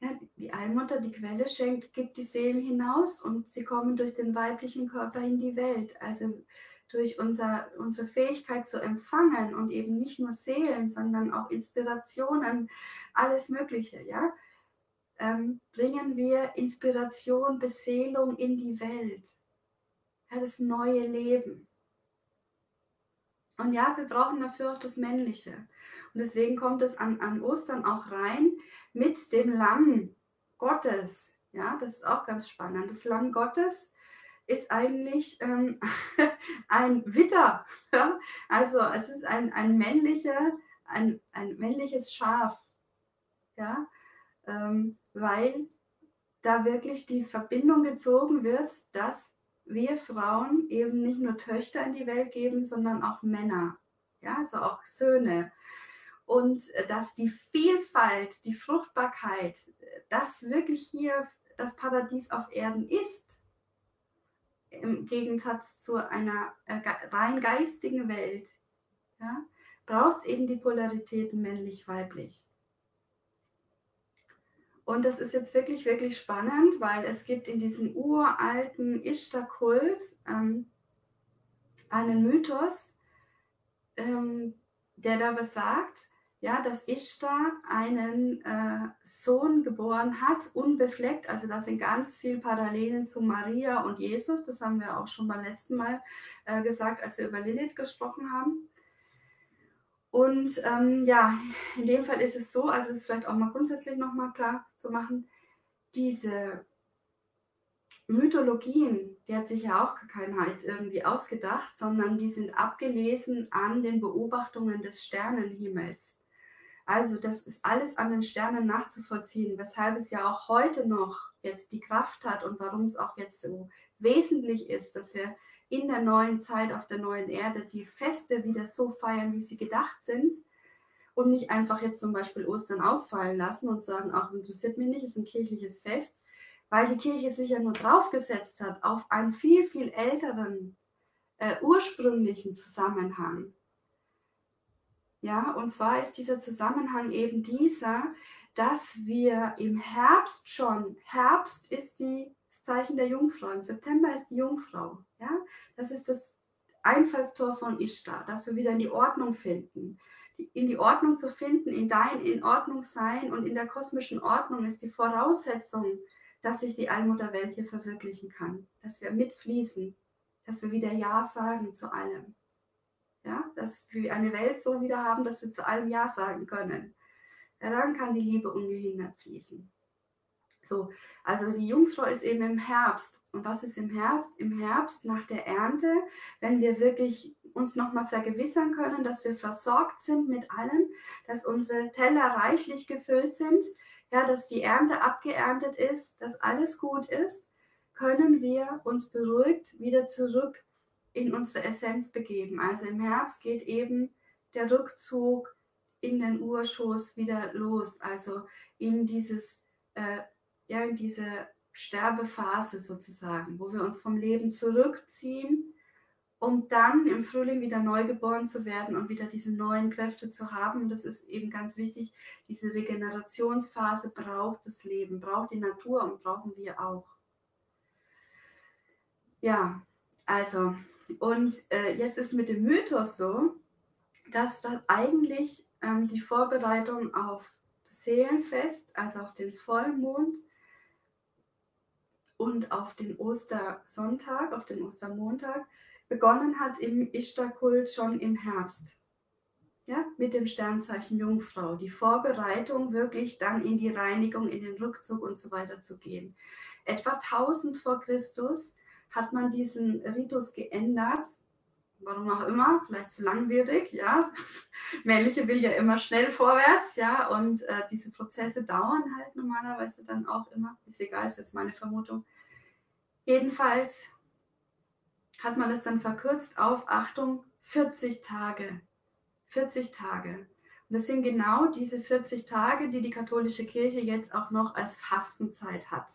ja, die Allmutter, die Quelle schenkt, gibt die Seelen hinaus und sie kommen durch den weiblichen Körper in die Welt. Also durch unser, unsere Fähigkeit zu empfangen und eben nicht nur Seelen, sondern auch Inspirationen, alles Mögliche, ja, ähm, bringen wir Inspiration, Beseelung in die Welt. Ja, das neue Leben. Und ja, wir brauchen dafür auch das Männliche. Und deswegen kommt es an, an Ostern auch rein mit dem Lamm Gottes. Ja, das ist auch ganz spannend. Das Lamm Gottes ist eigentlich ähm, ein Witter. Ja? Also es ist ein, ein, männlicher, ein, ein männliches Schaf. Ja? Ähm, weil da wirklich die Verbindung gezogen wird, dass wir Frauen eben nicht nur Töchter in die Welt geben, sondern auch Männer, ja, also auch Söhne. Und äh, dass die Vielfalt, die Fruchtbarkeit, das wirklich hier das Paradies auf Erden ist, im Gegensatz zu einer äh, rein geistigen Welt, ja, braucht es eben die Polaritäten männlich-weiblich. Und das ist jetzt wirklich, wirklich spannend, weil es gibt in diesem uralten Ishtar-Kult ähm, einen Mythos, ähm, der da besagt, ja, dass Ishtar einen äh, Sohn geboren hat, unbefleckt. Also da sind ganz viele Parallelen zu Maria und Jesus. Das haben wir auch schon beim letzten Mal äh, gesagt, als wir über Lilith gesprochen haben. Und ähm, ja, in dem Fall ist es so, also ist vielleicht auch mal grundsätzlich nochmal klar zu machen, diese Mythologien, die hat sich ja auch keiner jetzt irgendwie ausgedacht, sondern die sind abgelesen an den Beobachtungen des Sternenhimmels. Also das ist alles an den Sternen nachzuvollziehen, weshalb es ja auch heute noch jetzt die Kraft hat und warum es auch jetzt so wesentlich ist, dass wir in der neuen Zeit auf der neuen Erde die Feste wieder so feiern, wie sie gedacht sind und nicht einfach jetzt zum Beispiel Ostern ausfallen lassen und sagen, ach, das interessiert mich nicht, ist ein kirchliches Fest, weil die Kirche sich ja nur draufgesetzt hat auf einen viel, viel älteren, äh, ursprünglichen Zusammenhang. Ja, und zwar ist dieser Zusammenhang eben dieser, dass wir im Herbst schon, Herbst ist die Zeichen der Jungfrau. Im September ist die Jungfrau. Ja? Das ist das Einfallstor von Ishtar, dass wir wieder in die Ordnung finden. In die Ordnung zu finden, in dein in Ordnung sein und in der kosmischen Ordnung ist die Voraussetzung, dass sich die Allmutterwelt hier verwirklichen kann. Dass wir mitfließen, dass wir wieder Ja sagen zu allem. Ja, dass wir eine Welt so wieder haben, dass wir zu allem Ja sagen können. Ja, dann kann die Liebe ungehindert fließen. So, also die Jungfrau ist eben im Herbst. Und was ist im Herbst? Im Herbst nach der Ernte, wenn wir wirklich uns nochmal vergewissern können, dass wir versorgt sind mit allem, dass unsere Teller reichlich gefüllt sind, ja, dass die Ernte abgeerntet ist, dass alles gut ist, können wir uns beruhigt wieder zurück in unsere Essenz begeben. Also im Herbst geht eben der Rückzug in den Urschuss wieder los, also in dieses äh, ja, in diese Sterbephase sozusagen, wo wir uns vom Leben zurückziehen, um dann im Frühling wieder neu geboren zu werden und wieder diese neuen Kräfte zu haben. Und das ist eben ganz wichtig. Diese Regenerationsphase braucht das Leben, braucht die Natur und brauchen wir auch. Ja, also, und äh, jetzt ist mit dem Mythos so, dass das eigentlich ähm, die Vorbereitung auf Seelenfest, also auf den Vollmond, und auf den Ostersonntag, auf den Ostermontag, begonnen hat im Ishtar-Kult schon im Herbst. Ja, mit dem Sternzeichen Jungfrau. Die Vorbereitung wirklich dann in die Reinigung, in den Rückzug und so weiter zu gehen. Etwa 1000 vor Christus hat man diesen Ritus geändert. Warum auch immer, vielleicht zu langwierig, ja. Das Männliche will ja immer schnell vorwärts, ja, und äh, diese Prozesse dauern halt normalerweise dann auch immer. Ist egal, ist jetzt meine Vermutung. Jedenfalls hat man es dann verkürzt auf, Achtung, 40 Tage. 40 Tage. Und das sind genau diese 40 Tage, die die katholische Kirche jetzt auch noch als Fastenzeit hat.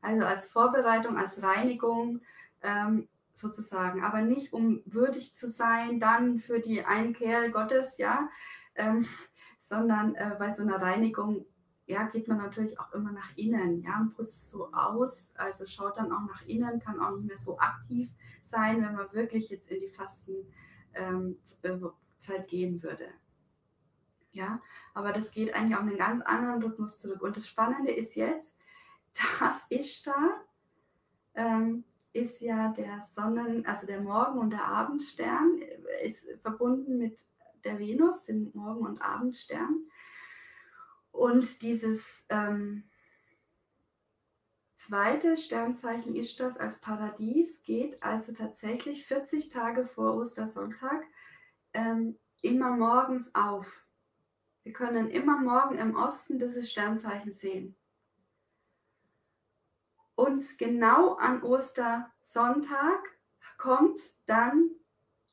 Also als Vorbereitung, als Reinigung ähm, sozusagen. Aber nicht um würdig zu sein, dann für die Einkehr Gottes, ja, ähm, sondern äh, bei so einer Reinigung ja, geht man natürlich auch immer nach innen, ja, und putzt so aus, also schaut dann auch nach innen, kann auch nicht mehr so aktiv sein, wenn man wirklich jetzt in die Fastenzeit ähm, gehen würde. Ja, aber das geht eigentlich auf einen ganz anderen Rhythmus zurück. Und das Spannende ist jetzt, das Ishtar ähm, ist ja der Sonnen-, also der Morgen- und der Abendstern, ist verbunden mit der Venus, den Morgen- und Abendstern. Und dieses ähm, zweite Sternzeichen Ishtas als Paradies geht also tatsächlich 40 Tage vor Ostersonntag ähm, immer morgens auf. Wir können immer morgen im Osten dieses Sternzeichen sehen. Und genau an Ostersonntag kommt dann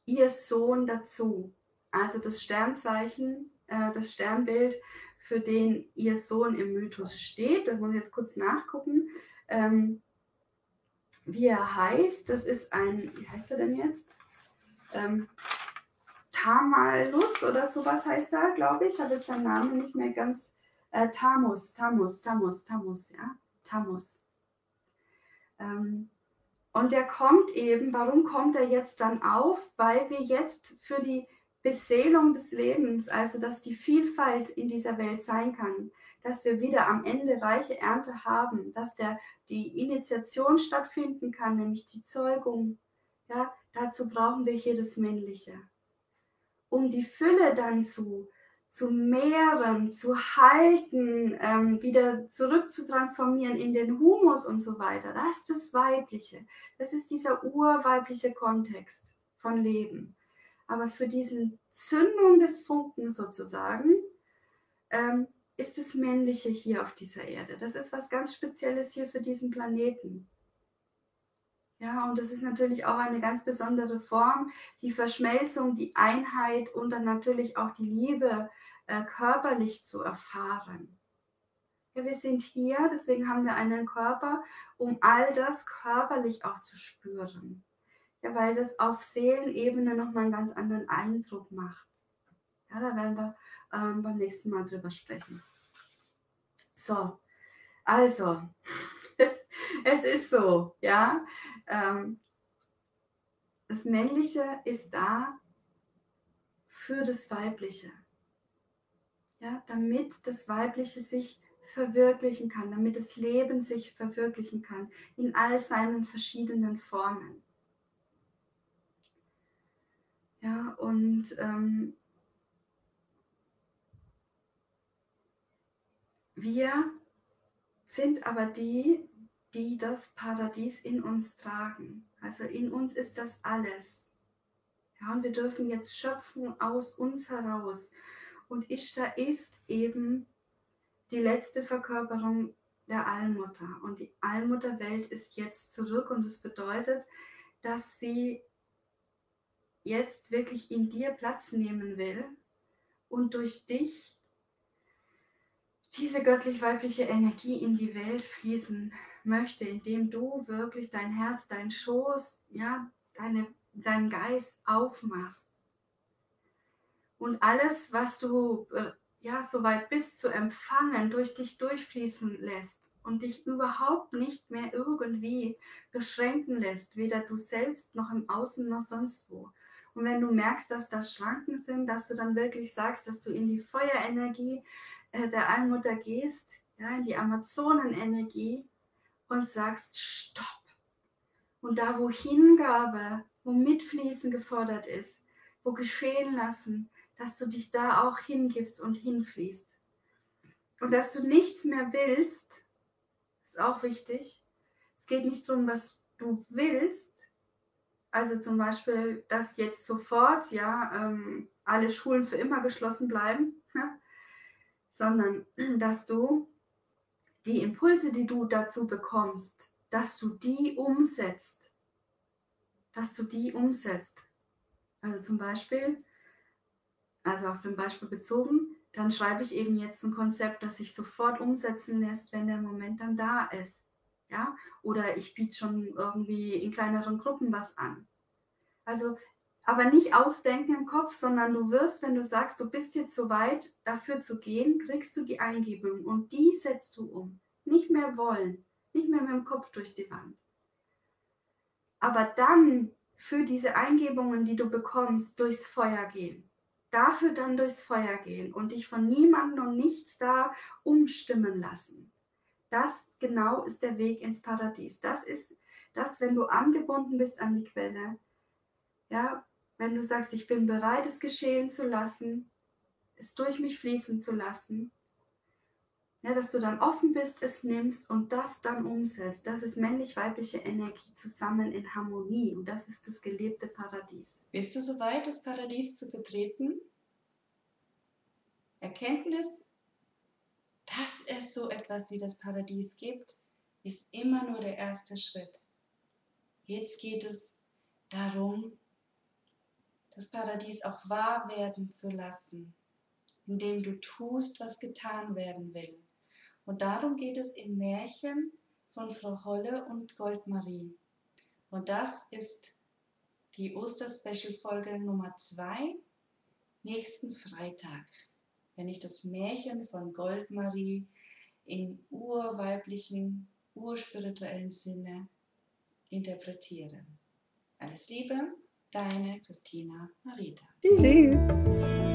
ihr Sohn dazu. Also das Sternzeichen, äh, das Sternbild, für den ihr Sohn im Mythos steht. Das muss ich jetzt kurz nachgucken ähm, wie er heißt. Das ist ein, wie heißt er denn jetzt? Ähm, Tamalus oder sowas heißt er, glaube ich. Ich habe jetzt seinen Namen nicht mehr ganz. Äh, Tamus, Tamus, Tamus, Tamus, ja. Tamus. Ähm, und der kommt eben, warum kommt er jetzt dann auf? Weil wir jetzt für die Beseelung des Lebens, also dass die Vielfalt in dieser Welt sein kann, dass wir wieder am Ende reiche Ernte haben, dass der, die Initiation stattfinden kann, nämlich die Zeugung. Ja, dazu brauchen wir hier das Männliche. Um die Fülle dann zu, zu mehren, zu halten, ähm, wieder zurück zu transformieren in den Humus und so weiter. Das ist das Weibliche. Das ist dieser urweibliche Kontext von Leben. Aber für diesen Zündung des Funken sozusagen, ähm, ist das Männliche hier auf dieser Erde. Das ist was ganz Spezielles hier für diesen Planeten. Ja, und das ist natürlich auch eine ganz besondere Form, die Verschmelzung, die Einheit und dann natürlich auch die Liebe äh, körperlich zu erfahren. Ja, wir sind hier, deswegen haben wir einen Körper, um all das körperlich auch zu spüren. Ja, weil das auf Seelenebene nochmal einen ganz anderen Eindruck macht. Ja, da werden wir ähm, beim nächsten Mal drüber sprechen. So, also, es ist so, ja. Ähm, das Männliche ist da für das Weibliche. Ja, damit das Weibliche sich verwirklichen kann, damit das Leben sich verwirklichen kann in all seinen verschiedenen Formen. Ja, und ähm, Wir sind aber die, die das Paradies in uns tragen. Also in uns ist das alles. Ja, und wir dürfen jetzt schöpfen aus uns heraus. Und Ishtar ist eben die letzte Verkörperung der Allmutter. Und die Allmutterwelt ist jetzt zurück und es das bedeutet, dass sie jetzt wirklich in dir Platz nehmen will und durch dich diese göttlich-weibliche Energie in die Welt fließen möchte, indem du wirklich dein Herz, dein Schoß, ja, deine, deinen Geist aufmachst. Und alles, was du äh, ja, soweit bist zu empfangen, durch dich durchfließen lässt und dich überhaupt nicht mehr irgendwie beschränken lässt, weder du selbst noch im Außen noch sonst wo. Und wenn du merkst, dass da Schranken sind, dass du dann wirklich sagst, dass du in die Feuerenergie äh, der Allmutter gehst, ja, in die Amazonenenergie und sagst, stopp. Und da, wo Hingabe, wo Mitfließen gefordert ist, wo geschehen lassen, dass du dich da auch hingibst und hinfließt. Und dass du nichts mehr willst, ist auch wichtig. Es geht nicht darum, was du willst. Also zum Beispiel, dass jetzt sofort ja ähm, alle Schulen für immer geschlossen bleiben. Ja? sondern dass du die Impulse, die du dazu bekommst, dass du die umsetzt. Dass du die umsetzt. Also zum Beispiel, also auf dem Beispiel bezogen, dann schreibe ich eben jetzt ein Konzept, das sich sofort umsetzen lässt, wenn der Moment dann da ist. Ja? Oder ich biete schon irgendwie in kleineren Gruppen was an. Also aber nicht ausdenken im Kopf, sondern du wirst, wenn du sagst, du bist jetzt so weit, dafür zu gehen, kriegst du die Eingebung und die setzt du um. Nicht mehr wollen, nicht mehr mit dem Kopf durch die Wand. Aber dann für diese Eingebungen, die du bekommst, durchs Feuer gehen. Dafür dann durchs Feuer gehen und dich von niemandem und nichts da umstimmen lassen. Das genau ist der Weg ins Paradies. Das ist das, wenn du angebunden bist an die Quelle, ja, wenn du sagst, ich bin bereit, es geschehen zu lassen, es durch mich fließen zu lassen, ja, dass du dann offen bist, es nimmst und das dann umsetzt. Das ist männlich-weibliche Energie zusammen in Harmonie und das ist das gelebte Paradies. Bist du soweit, das Paradies zu betreten? Erkenntnis, dass es so etwas wie das Paradies gibt, ist immer nur der erste Schritt. Jetzt geht es darum, das Paradies auch wahr werden zu lassen, indem du tust, was getan werden will. Und darum geht es im Märchen von Frau Holle und Goldmarie. Und das ist die Osterspecial-Folge Nummer 2, nächsten Freitag, wenn ich das Märchen von Goldmarie im urweiblichen, urspirituellen Sinne interpretiere. Alles Liebe, deine Christina Marita. Tschüss.